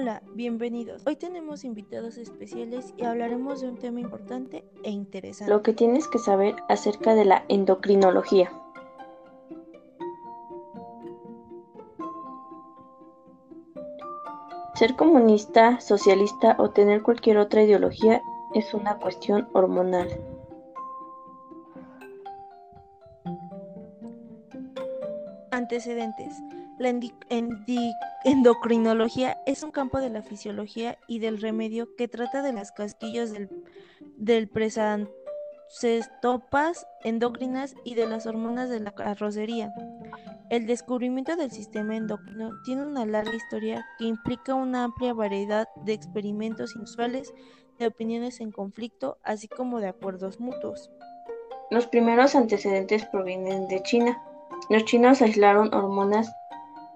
Hola, bienvenidos. Hoy tenemos invitados especiales y hablaremos de un tema importante e interesante. Lo que tienes que saber acerca de la endocrinología. Ser comunista, socialista o tener cualquier otra ideología es una cuestión hormonal. Antecedentes. La endocrinología es un campo de la fisiología y del remedio que trata de las casquillos del, del presancestopas endocrinas y de las hormonas de la carrocería. El descubrimiento del sistema endocrino tiene una larga historia que implica una amplia variedad de experimentos inusuales, de opiniones en conflicto, así como de acuerdos mutuos. Los primeros antecedentes provienen de China. Los chinos aislaron hormonas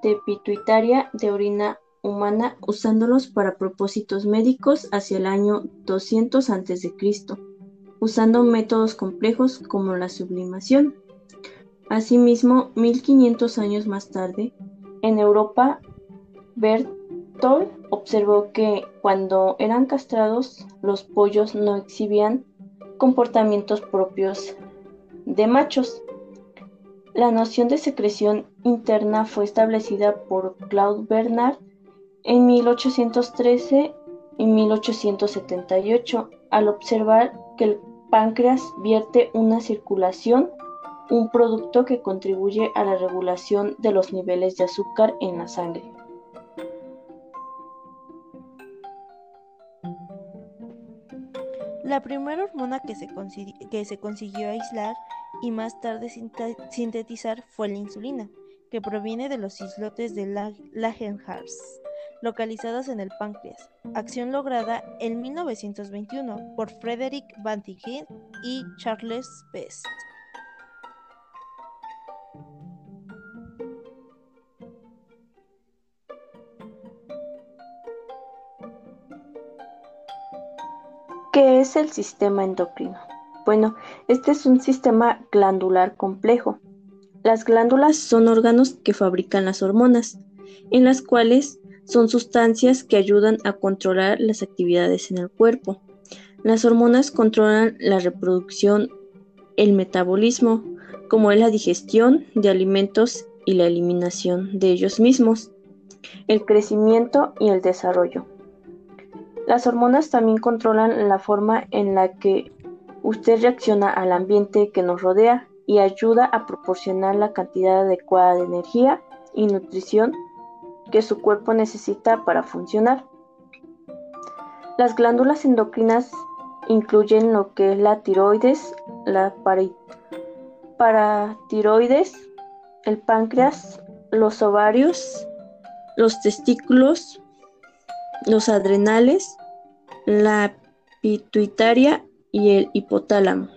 de pituitaria de orina humana usándolos para propósitos médicos hacia el año 200 a.C., usando métodos complejos como la sublimación. Asimismo, 1500 años más tarde, en Europa, Berthold observó que cuando eran castrados, los pollos no exhibían comportamientos propios de machos. La noción de secreción interna fue establecida por Claude Bernard en 1813 y 1878 al observar que el páncreas vierte una circulación, un producto que contribuye a la regulación de los niveles de azúcar en la sangre. La primera hormona que se, que se consiguió aislar y más tarde sintetizar fue la insulina, que proviene de los islotes de Langerhans, localizados en el páncreas, acción lograda en 1921 por Frederick Banting y Charles Best. ¿Qué es el sistema endocrino? Bueno, este es un sistema glandular complejo. Las glándulas son órganos que fabrican las hormonas, en las cuales son sustancias que ayudan a controlar las actividades en el cuerpo. Las hormonas controlan la reproducción, el metabolismo, como es la digestión de alimentos y la eliminación de ellos mismos, el crecimiento y el desarrollo. Las hormonas también controlan la forma en la que Usted reacciona al ambiente que nos rodea y ayuda a proporcionar la cantidad adecuada de energía y nutrición que su cuerpo necesita para funcionar. Las glándulas endocrinas incluyen lo que es la tiroides, la paratiroides, el páncreas, los ovarios, los testículos, los adrenales, la pituitaria y el hipotálamo.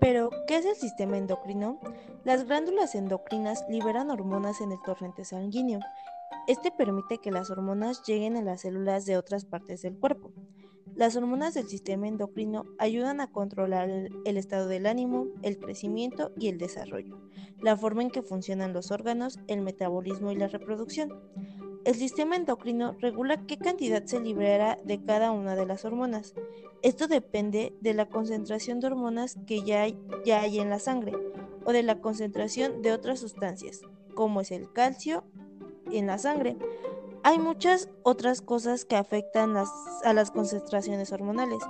Pero, ¿qué es el sistema endocrino? Las glándulas endocrinas liberan hormonas en el torrente sanguíneo. Este permite que las hormonas lleguen a las células de otras partes del cuerpo. Las hormonas del sistema endocrino ayudan a controlar el, estado del ánimo, el crecimiento y el desarrollo, la forma en que funcionan los órganos, el metabolismo y la reproducción. El sistema endocrino regula qué cantidad se libera de cada una de las hormonas. Esto depende de la concentración de hormonas que ya ya hay en la sangre o de la concentración de otras sustancias, como es el calcio en la sangre, hay muchas otras cosas que afectan a las concentraciones hormonales,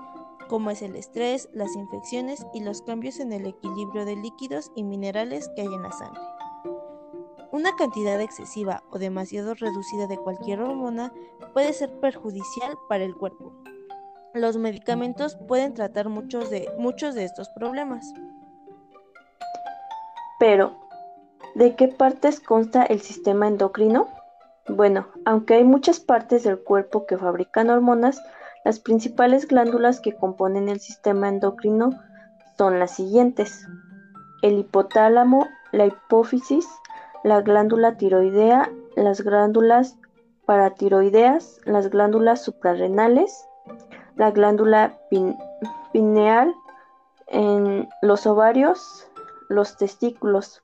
como es el estrés, las infecciones y los cambios en el equilibrio de líquidos y minerales que hay en la sangre. Una cantidad excesiva o demasiado reducida de cualquier hormona puede ser perjudicial para el cuerpo. Los medicamentos pueden tratar muchos de, muchos de estos problemas. Pero, ¿de qué partes consta el sistema endocrino? Bueno, aunque hay muchas partes del cuerpo que fabrican hormonas, las principales glándulas que componen el sistema endocrino son las siguientes. El hipotálamo, la hipófisis, la glándula tiroidea, las glándulas paratiroideas, las glándulas suprarrenales, la glándula pineal, en los ovarios, los testículos.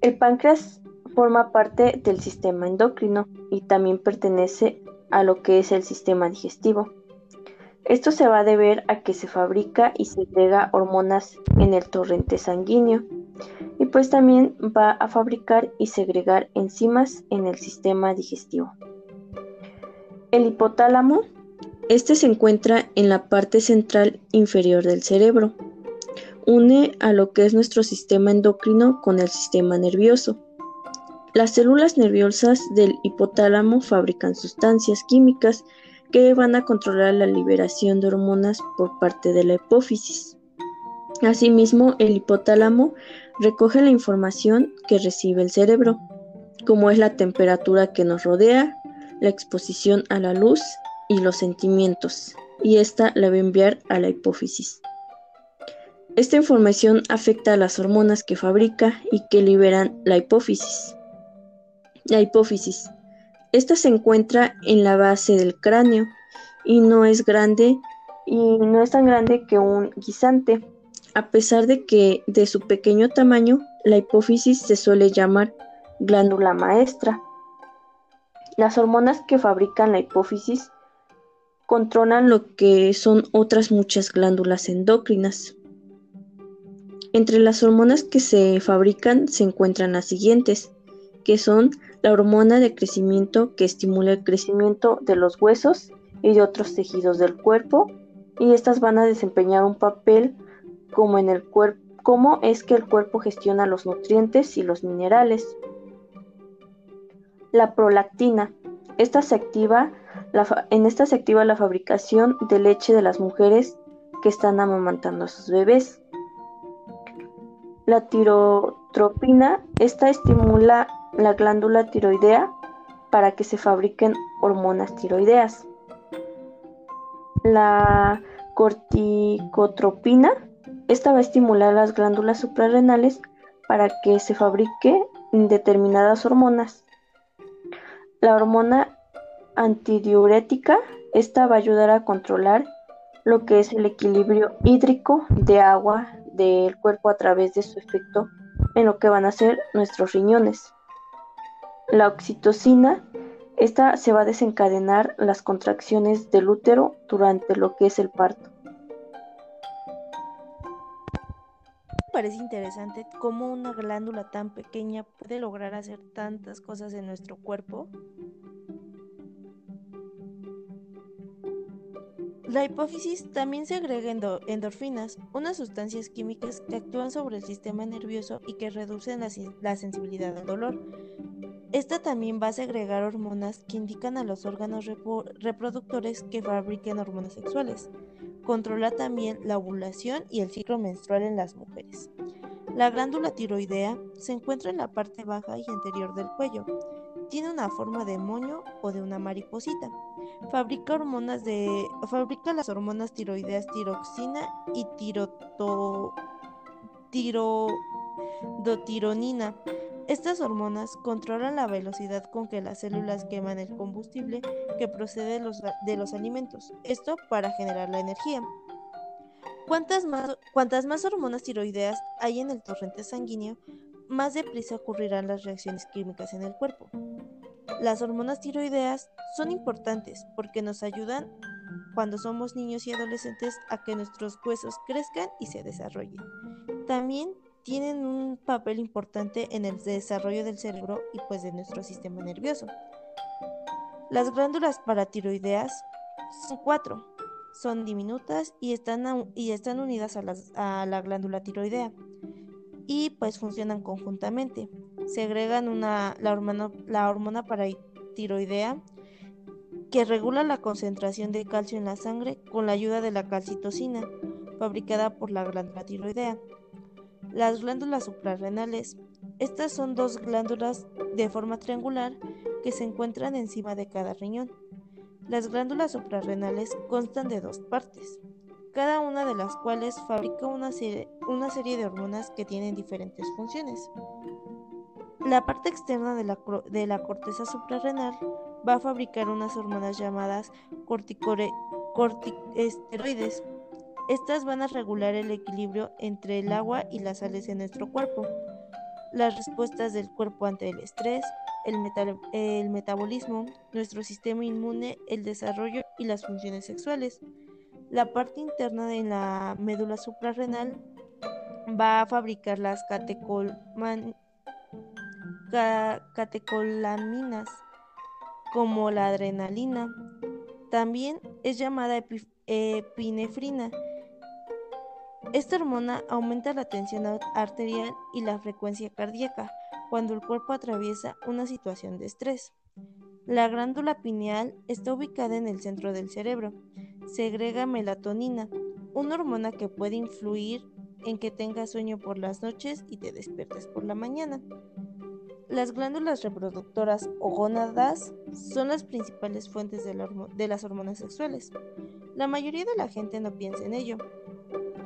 El páncreas forma parte del sistema endocrino y también pertenece a lo que es el sistema digestivo. Esto se va a deber a que se fabrica y se entrega hormonas en el torrente sanguíneo y pues también va a fabricar y segregar enzimas en el sistema digestivo. El hipotálamo, este se encuentra en la parte central inferior del cerebro. Une a lo que es nuestro sistema endocrino con el sistema nervioso. Las células nerviosas del hipotálamo fabrican sustancias químicas que van a controlar la liberación de hormonas por parte de la hipófisis. Asimismo, el hipotálamo recoge la información que recibe el cerebro, como es la temperatura que nos rodea, la exposición a la luz y los sentimientos, y esta la va a enviar a la hipófisis. Esta información afecta a las hormonas que fabrica y que liberan la hipófisis. La hipófisis esta se encuentra en la base del cráneo y no es grande y no es tan grande que un guisante. A pesar de que de su pequeño tamaño, la hipófisis se suele llamar glándula maestra. Las hormonas que fabrican la hipófisis controlan lo que son otras muchas glándulas endocrinas. Entre las hormonas que se fabrican se encuentran las siguientes, que son la hormona de crecimiento que estimula el crecimiento de los huesos y de otros tejidos del cuerpo y estas van a desempeñar un papel como en el cuerpo cómo es que el cuerpo gestiona los nutrientes y los minerales. La prolactina. Esta se activa, en esta se activa la fabricación de leche de las mujeres que están amamantando a sus bebés. La tirotropina. Esta estimula la glándula tiroidea para que se fabriquen hormonas tiroideas. La corticotropina, esta va a estimular las glándulas suprarrenales para que se fabriquen determinadas hormonas. La hormona antidiurética, esta va a ayudar a controlar lo que es el equilibrio hídrico de agua del cuerpo a través de su efecto en lo que van a ser nuestros riñones. La oxitocina, esta se va a desencadenar las contracciones del útero durante lo que es el parto. parece interesante cómo una glándula tan pequeña puede lograr hacer tantas cosas en nuestro cuerpo. La hipófisis también segrega endorfinas, unas sustancias químicas que actúan sobre el sistema nervioso y que reducen la sensibilidad al dolor. Esta también va a segregar hormonas que indican a los órganos reproductores que fabriquen hormonas sexuales. Controla también la ovulación y el ciclo menstrual en las mujeres. La glándula tiroidea se encuentra en la parte baja y anterior del cuello. Tiene una forma de moño o de una mariposita. Fabrica hormonas de fabrica las hormonas tiroideas tiroxina y tiroto, estas hormonas controlan la velocidad con que las células queman el combustible que procede de los, alimentos, esto para generar la energía. Cuantas más, cuantas más hormonas tiroideas hay en el torrente sanguíneo, más deprisa ocurrirán las reacciones químicas en el cuerpo. Las hormonas tiroideas son importantes porque nos ayudan cuando somos niños y adolescentes a que nuestros huesos crezcan y se desarrollen. También tienen un papel importante en el desarrollo del cerebro y pues de nuestro sistema nervioso. Las glándulas paratiroideas son cuatro, son diminutas y están, y están unidas a, la glándula tiroidea y pues funcionan conjuntamente. Segregan una, la, hormona, la hormona paratiroidea que regula la concentración de calcio en la sangre con la ayuda de la calcitocina, fabricada por la glándula tiroidea. Las glándulas suprarrenales. Estas son dos glándulas de forma triangular que se encuentran encima de cada riñón. Las glándulas suprarrenales constan de dos partes, cada una de las cuales fabrica una serie, una serie de hormonas que tienen diferentes funciones. La parte externa de la, de la corteza suprarrenal va a fabricar unas hormonas llamadas corticosteroides. Estas van a regular el equilibrio entre el agua y las sales en nuestro cuerpo, las respuestas del cuerpo ante el estrés, el, el metabolismo, nuestro sistema inmune, el desarrollo y las funciones sexuales. La parte interna de la médula suprarrenal va a fabricar las catecolaminas, como la adrenalina. También es llamada epinefrina. Esta hormona aumenta la tensión arterial y la frecuencia cardíaca cuando el cuerpo atraviesa una situación de estrés. La glándula pineal está ubicada en el centro del cerebro. Segrega melatonina, una hormona que puede influir en que tengas sueño por las noches y te despiertes por la mañana. Las glándulas reproductoras o gónadas son las principales fuentes de, las hormonas sexuales. La mayoría de la gente no piensa en ello,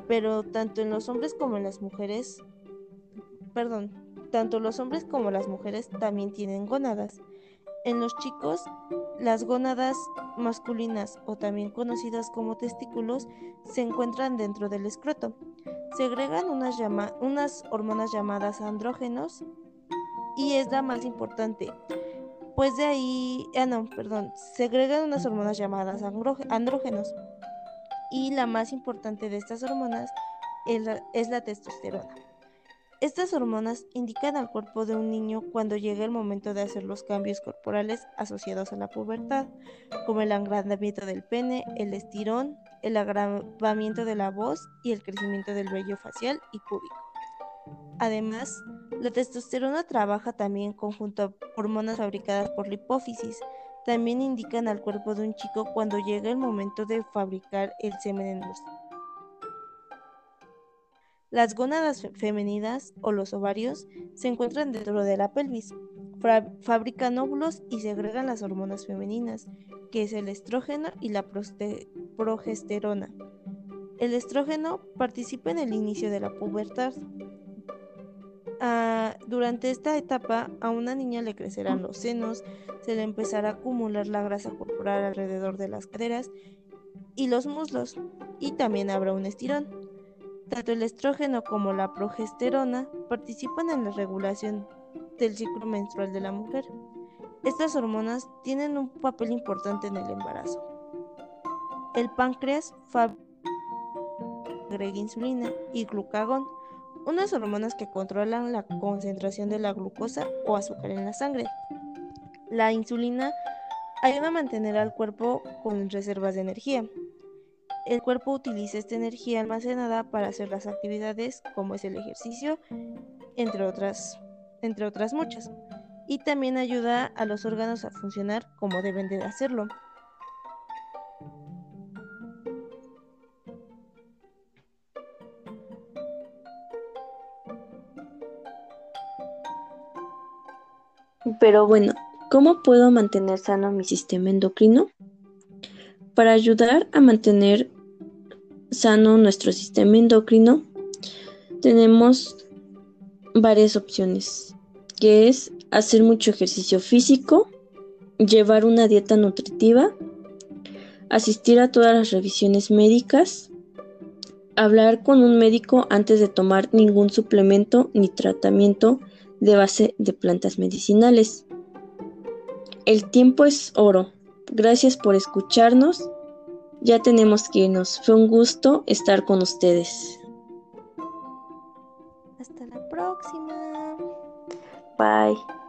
pero tanto en los hombres como en las mujeres, perdón, tanto los hombres como las mujeres también tienen gónadas. En los chicos, las gónadas masculinas o también conocidas como testículos se encuentran dentro del escroto. Segregan unas, unas hormonas llamadas andrógenos y es la más importante. Pues de ahí, ah no, perdón, segregan unas hormonas llamadas andrógenos. Y la más importante de estas hormonas es la, testosterona. Estas hormonas indican al cuerpo de un niño cuando llega el momento de hacer los cambios corporales asociados a la pubertad, como el agrandamiento del pene, el estirón, el agravamiento de la voz y el crecimiento del vello facial y púbico. Además, la testosterona trabaja también conjunto a hormonas fabricadas por la hipófisis. También indican al cuerpo de un chico cuando llega el momento de fabricar el semen en los las gónadas femeninas o los ovarios se encuentran dentro de la pelvis. fabrican óvulos y segregan las hormonas femeninas, que es el estrógeno y la progesterona. El estrógeno participa en el inicio de la pubertad, Durante esta etapa a una niña le crecerán los senos, se le empezará a acumular la grasa corporal alrededor de las caderas y los muslos, y también habrá un estirón. Tanto el estrógeno como la progesterona participan en la regulación del ciclo menstrual de la mujer. Estas hormonas tienen un papel importante en el embarazo. El páncreas fabrica insulina y glucagón unas hormonas que controlan la concentración de la glucosa o azúcar en la sangre. La insulina ayuda a mantener al cuerpo con reservas de energía. El cuerpo utiliza esta energía almacenada para hacer las actividades como es el ejercicio, entre otras, entre otras muchas. Y también ayuda a los órganos a funcionar como deben de hacerlo. Pero bueno, ¿cómo puedo mantener sano mi sistema endocrino? Para ayudar a mantener sano nuestro sistema endocrino, tenemos varias opciones, que es hacer mucho ejercicio físico, llevar una dieta nutritiva, asistir a todas las revisiones médicas, hablar con un médico antes de tomar ningún suplemento ni tratamiento de base de plantas medicinales. El tiempo es oro. Gracias por escucharnos. Ya tenemos que irnos. Fue un gusto estar con ustedes. Hasta la próxima. Bye.